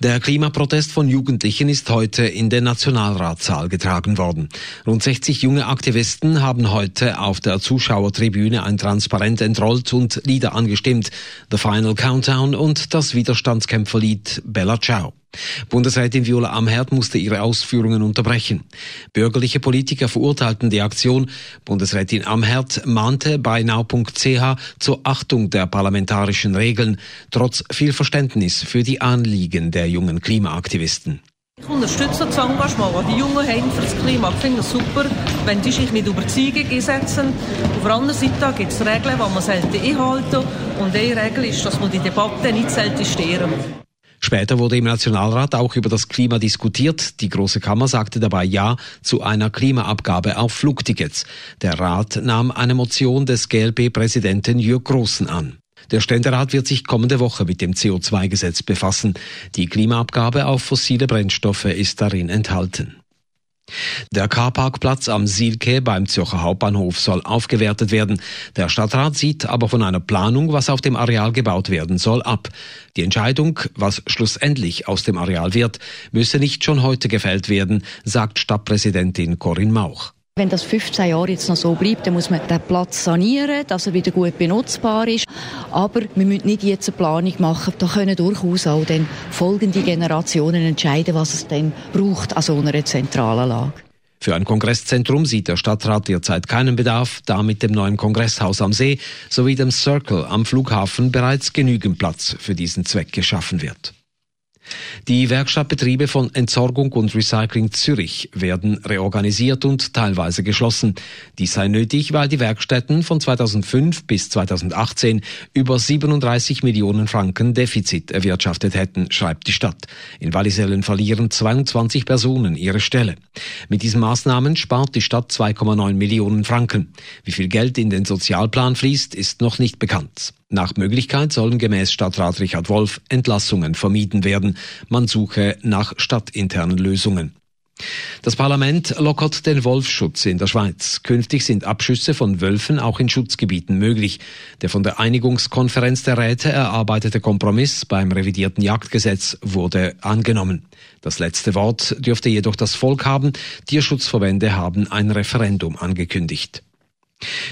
Der Klimaprotest von Jugendlichen ist heute in den Nationalratssaal getragen worden. Rund 60 junge Aktivisten haben heute auf der Zuschauertribüne ein Transparent entrollt und Lieder angestimmt. The Final Countdown und das Widerstandskämpferlied Bella Ciao. Bundesrätin Viola Amherd musste ihre Ausführungen unterbrechen. Bürgerliche Politiker verurteilten die Aktion. Bundesrätin Amherd mahnte bei now.ch zur Achtung der parlamentarischen Regeln, trotz viel Verständnis für die Anliegen der jungen Klimaaktivisten. Ich unterstütze das Engagement, das die Jungen haben für das Klima. Ich finde es super, wenn die sich mit Überzeugung einsetzen. Auf der anderen Seite gibt es Regeln, die man selten einhalten Und eine Regel ist, dass man die Debatte nicht selten stehren. Später wurde im Nationalrat auch über das Klima diskutiert. Die Große Kammer sagte dabei Ja zu einer Klimaabgabe auf Flugtickets. Der Rat nahm eine Motion des GLP-Präsidenten Jörg Großen an. Der Ständerat wird sich kommende Woche mit dem CO2-Gesetz befassen. Die Klimaabgabe auf fossile Brennstoffe ist darin enthalten. Der Carparkplatz am Silke beim Zürcher Hauptbahnhof soll aufgewertet werden. Der Stadtrat sieht aber von einer Planung, was auf dem Areal gebaut werden soll, ab. Die Entscheidung, was schlussendlich aus dem Areal wird, müsse nicht schon heute gefällt werden, sagt Stadtpräsidentin Corinne Mauch. Wenn das 15 Jahre jetzt noch so bleibt, dann muss man den Platz sanieren, dass er wieder gut benutzbar ist. Aber wir müssen nicht jetzt eine Planung machen. Da können durchaus auch dann folgende Generationen entscheiden, was es denn braucht an so einer zentralen Lage. Für ein Kongresszentrum sieht der Stadtrat derzeit keinen Bedarf, da mit dem neuen Kongresshaus am See sowie dem Circle am Flughafen bereits genügend Platz für diesen Zweck geschaffen wird. Die Werkstattbetriebe von Entsorgung und Recycling Zürich werden reorganisiert und teilweise geschlossen. Dies sei nötig, weil die Werkstätten von 2005 bis 2018 über 37 Millionen Franken Defizit erwirtschaftet hätten, schreibt die Stadt. In Wallisellen verlieren 22 Personen ihre Stelle. Mit diesen Maßnahmen spart die Stadt 2,9 Millionen Franken. Wie viel Geld in den Sozialplan fließt, ist noch nicht bekannt. Nach Möglichkeit sollen gemäß Stadtrat Richard Wolf Entlassungen vermieden werden. Man suche nach stadtinternen Lösungen. Das Parlament lockert den Wolfschutz in der Schweiz. Künftig sind Abschüsse von Wölfen auch in Schutzgebieten möglich. Der von der Einigungskonferenz der Räte erarbeitete Kompromiss beim revidierten Jagdgesetz wurde angenommen. Das letzte Wort dürfte jedoch das Volk haben. Tierschutzverbände haben ein Referendum angekündigt.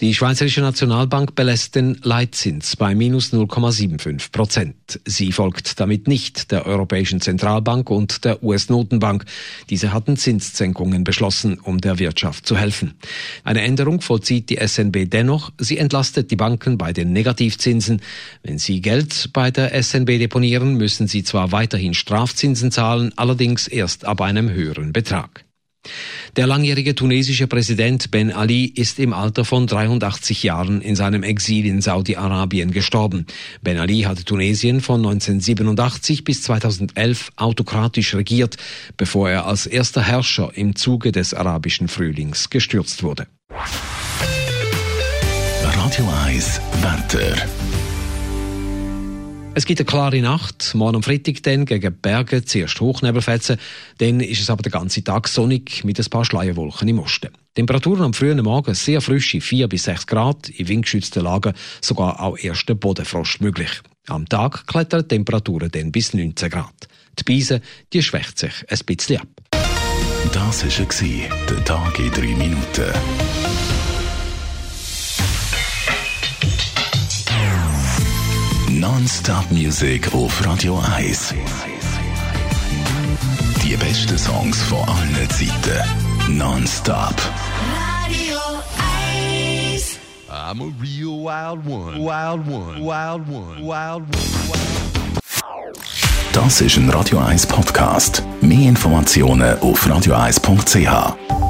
Die Schweizerische Nationalbank belässt den Leitzins bei minus 0,75 Prozent. Sie folgt damit nicht der Europäischen Zentralbank und der US-Notenbank. Diese hatten Zinssenkungen beschlossen, um der Wirtschaft zu helfen. Eine Änderung vollzieht die SNB dennoch. Sie entlastet die Banken bei den Negativzinsen. Wenn sie Geld bei der SNB deponieren, müssen sie zwar weiterhin Strafzinsen zahlen, allerdings erst ab einem höheren Betrag. Der langjährige tunesische Präsident Ben Ali ist im Alter von 83 Jahren in seinem Exil in Saudi-Arabien gestorben. Ben Ali hatte Tunesien von 1987 bis 2011 autokratisch regiert, bevor er als erster Herrscher im Zuge des arabischen Frühlings gestürzt wurde. Radio 1 Wetter. Es gibt eine klare Nacht. Morgen am Freitag dann gegen Berge zuerst Hochnebelfetzen. Dann ist es aber den ganzen Tag sonnig mit ein paar Schleierwolken im Osten. Temperaturen am frühen Morgen sehr frische 4 bis 6 Grad, in windgeschützten Lagen sogar auch erster Bodenfrost möglich. Am Tag klettern Temperaturen dann bis 19 Grad. Die Beise, die schwächt sich ein bisschen ab. Das war der Tag in 3 Minuten. Non-Stop-Musik auf Radio 1. Die besten Songs von allen Zeiten. Non-Stop. Radio 1. I'm a real wild one. Wild one. Wild one. Wild one. Das ist ein Radio 1 Podcast. Mehr Informationen auf radio1.ch.